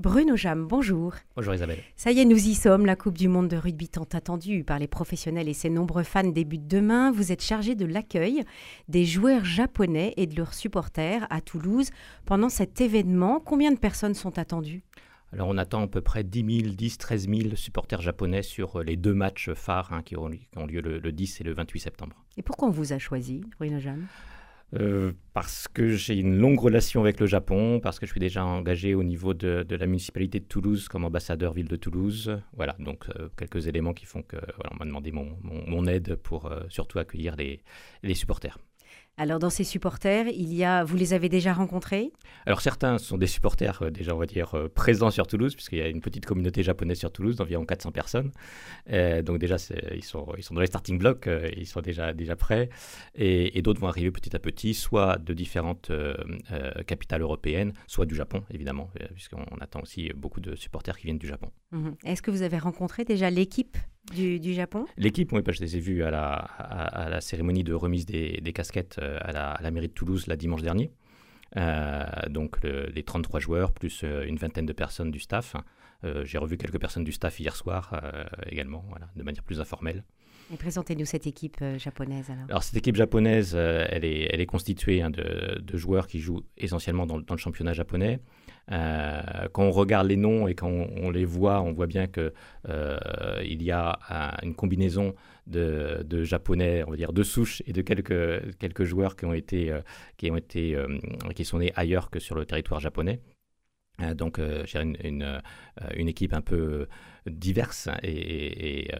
Bruno Jam, bonjour. Bonjour Isabelle. Ça y est, nous y sommes. La Coupe du Monde de rugby tant attendue par les professionnels et ses nombreux fans débute demain. Vous êtes chargé de l'accueil des joueurs japonais et de leurs supporters à Toulouse pendant cet événement. Combien de personnes sont attendues? Alors on attend à peu près 10 000, 10, 13 000 supporters japonais sur les deux matchs phares hein, qui, ont, lieu le, le, 10 et le 28 septembre. Et pourquoi on vous a choisi, Bruno Jam? Euh, parce que j'ai une longue relation avec le Japon, parce que je suis déjà engagé au niveau de, la municipalité de Toulouse comme ambassadeur ville de Toulouse. Voilà, donc euh, quelques éléments qui font que voilà, on m'a demandé mon, aide pour euh, surtout accueillir les supporters. Alors dans ces supporters, il y a, vous les avez déjà rencontrés? Alors certains sont des supporters euh, déjà on va dire euh, présents sur Toulouse puisqu'il y a une petite communauté japonaise sur Toulouse d'environ 400 personnes. Euh, donc déjà ils sont ils sont dans les starting blocks, ils sont déjà déjà prêts et, d'autres vont arriver petit à petit, soit de différentes capitales européennes, soit du Japon évidemment puisqu'on attend aussi beaucoup de supporters qui viennent du Japon. Mhm. Est-ce que vous avez rencontré déjà l'équipe? Du, Japon L'équipe, oui, je les ai vus à la, cérémonie de remise des, casquettes euh, à la, mairie de Toulouse la dimanche dernier. Euh, donc les 33 joueurs plus euh, une vingtaine de personnes du staff. J'ai revu quelques personnes du staff hier soir également, de manière plus informelle. Présentez-nous cette équipe japonaise alors. Cette équipe japonaise, est, elle est constituée hein, de, de, joueurs qui jouent essentiellement dans, le championnat japonais. Euh, quand on regarde les noms et quand on, les voit, on voit bien qu'il euh, y a une combinaison de, japonais, on va dire de souche et de quelques, quelques joueurs qui ont été, euh, qui ont été, qui sont nés ailleurs que sur le territoire japonais. Donc j'ai une, une, une, équipe un peu diverse et,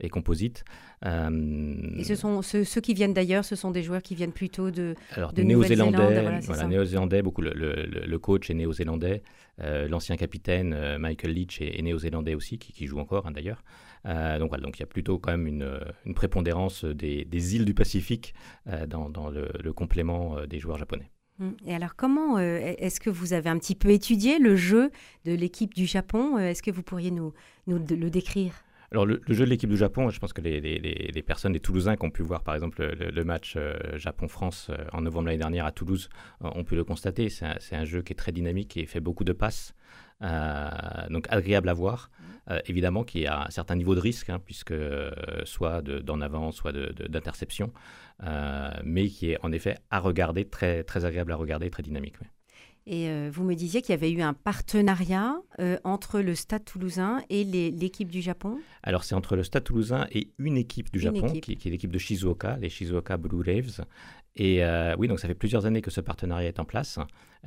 et, composite. et ce sont ceux, qui viennent d'ailleurs, ce sont des joueurs qui viennent plutôt de, Alors, de néo-zélandais, voilà, néo-zélandais, beaucoup le, le, coach est néo-zélandais, l'ancien capitaine Michael Leach est, néo-zélandais aussi, qui, joue encore hein, d'ailleurs. donc voilà, donc il y a plutôt quand même une, une prépondérance des, des, îles du Pacifique dans, dans le, complément des joueurs japonais. Mmh. Et alors, comment est-ce que vous avez un petit peu étudié le jeu de l'équipe du Japon? Est-ce que vous pourriez nous le décrire? Le, jeu de l'équipe du Japon, je pense que les, personnes, les Toulousains qui ont pu voir par exemple le, match euh, Japon-France euh, en novembre l'année dernière à Toulouse, euh, ont pu le constater. C'est un, jeu qui est très dynamique et fait beaucoup de passes, donc agréable à voir. évidemment qui a un certain niveau de risque, hein, puisque soit d'en avant, soit d'interception, mais qui est en effet à regarder, très agréable à regarder, très dynamique. Et euh, vous me disiez qu'il y avait eu un partenariat euh, entre le Stade toulousain et l'équipe du Japon Alors c'est entre le Stade toulousain et une équipe du Japon, Qui, est l'équipe de Shizuoka, les Shizuoka Blue Raves. Et euh, oui, donc ça fait plusieurs années que ce partenariat est en place.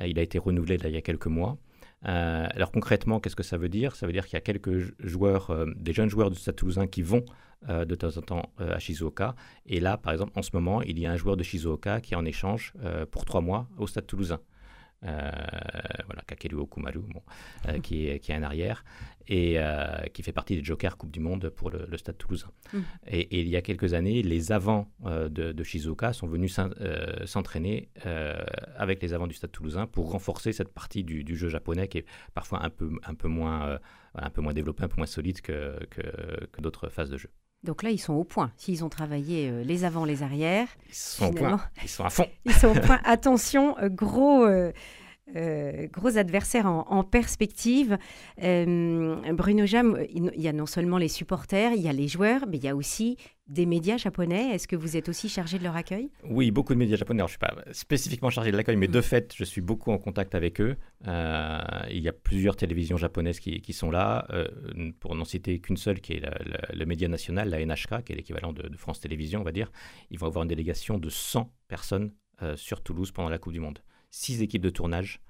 il a été renouvelé il y a quelques mois. alors concrètement, qu'est-ce que ça veut dire? Ça veut dire qu'il y a quelques joueurs, des jeunes joueurs du Stade toulousain qui vont de temps en temps à Shizuoka. Et là, par exemple, en ce moment, il y a un joueur de Shizuoka qui est en échange pour trois mois au Stade toulousain. Euh, voilà, Kakeru Okumaru, bon, euh, qui, est, qui est un arrière, et euh, qui fait partie des Jokers Coupe du Monde pour le, Stade toulousain. Mmh. Et, il y a quelques années, les avants de, Shizuoka sont venus s'entraîner avec les avants du Stade toulousain pour renforcer cette partie du, jeu japonais qui est parfois un peu, un peu, moins, un peu moins développé, un peu moins solide que, que d'autres phases de jeu. Donc là, ils sont au point. S'ils ont travaillé euh, les avant, les arrières. Ils sont au point. Ils sont à fond. Ils sont au point. Attention, euh, gros. Euh, euh, gros adversaires en, perspective. Euh, Bruno Jam, il y a non seulement les supporters, il y a les joueurs, mais il y a aussi des médias japonais. Est-ce que vous êtes aussi chargé de leur accueil? Oui, beaucoup de médias japonais. je ne suis pas spécifiquement chargé de l'accueil, mais de mm. fait, je suis beaucoup en contact avec eux. Euh, il y a plusieurs télévisions japonaises qui, sont là. pour n'en citer qu'une seule, qui est le média national, la NHK, qui est l'équivalent de, de, France Télévisions, on va dire. Ils vont avoir une délégation de 100 personnes sur Toulouse pendant la Coupe du Monde six équipes de tournage.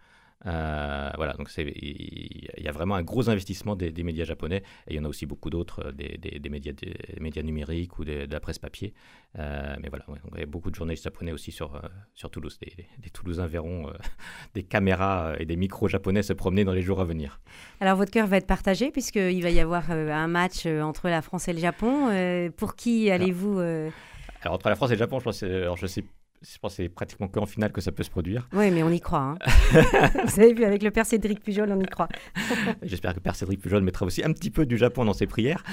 Euh, voilà, donc il y a vraiment un gros investissement des, médias japonais et il y en a aussi beaucoup d'autres, euh, des, médias, des médias numériques ou de la presse papier. Euh, mais voilà, il y a beaucoup de journalistes japonais aussi sur, sur Toulouse. Des, Toulousains verront des caméras et des micros japonais se promener dans les jours à venir. Alors votre cœur va être partagé puisqu'il va y avoir un match entre la France et le Japon. pour qui allez-vous alors, entre la France et le Japon, je je sais je pense que c'est pratiquement qu'en finale que ça peut se produire. Oui, mais on y croit. Hein. Vous avez vu, avec le père Cédric Pujol, on y croit. J'espère que père Cédric Pujol mettra aussi un petit peu du Japon dans ses prières.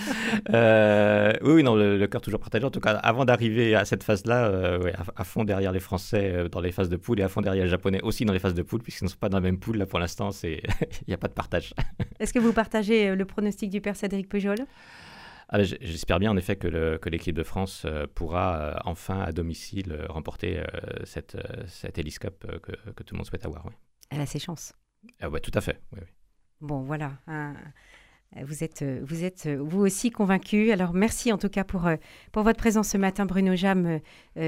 Euh, oui, non, le, cœur toujours partagé. En tout cas, avant d'arriver à cette phase-là, euh, à, fond derrière les Français euh, dans les phases de poule et à fond derrière les Japonais aussi dans les phases de poule, puisqu'ils ne sont pas dans la même poule, là pour l'instant, il n'y a pas de partage. Est-ce que vous partagez le pronostic du père Cédric Pujol? Ah, j'espère bien en effet que l'équipe de France euh, pourra euh, enfin à domicile euh, remporter cette, cette Cup que, que, tout le monde souhaite avoir. Elle a ses chances. Ah, ouais, tout à fait. Bon, voilà. Vous êtes, euh, vous êtes euh, vous aussi convaincu. Alors merci en tout cas pour, euh, pour votre présence ce matin, Bruno Jam,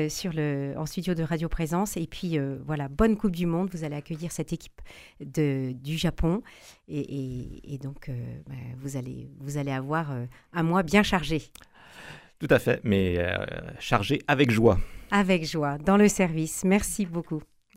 sur le, en studio de Radio Présence. Et puis voilà, bonne Coupe du Monde. Vous allez accueillir cette équipe de, du Japon. Et, donc bah, vous, allez, vous allez avoir un mois bien chargé. Tout à fait, mais chargé avec joie. Avec joie, dans le service. Merci beaucoup.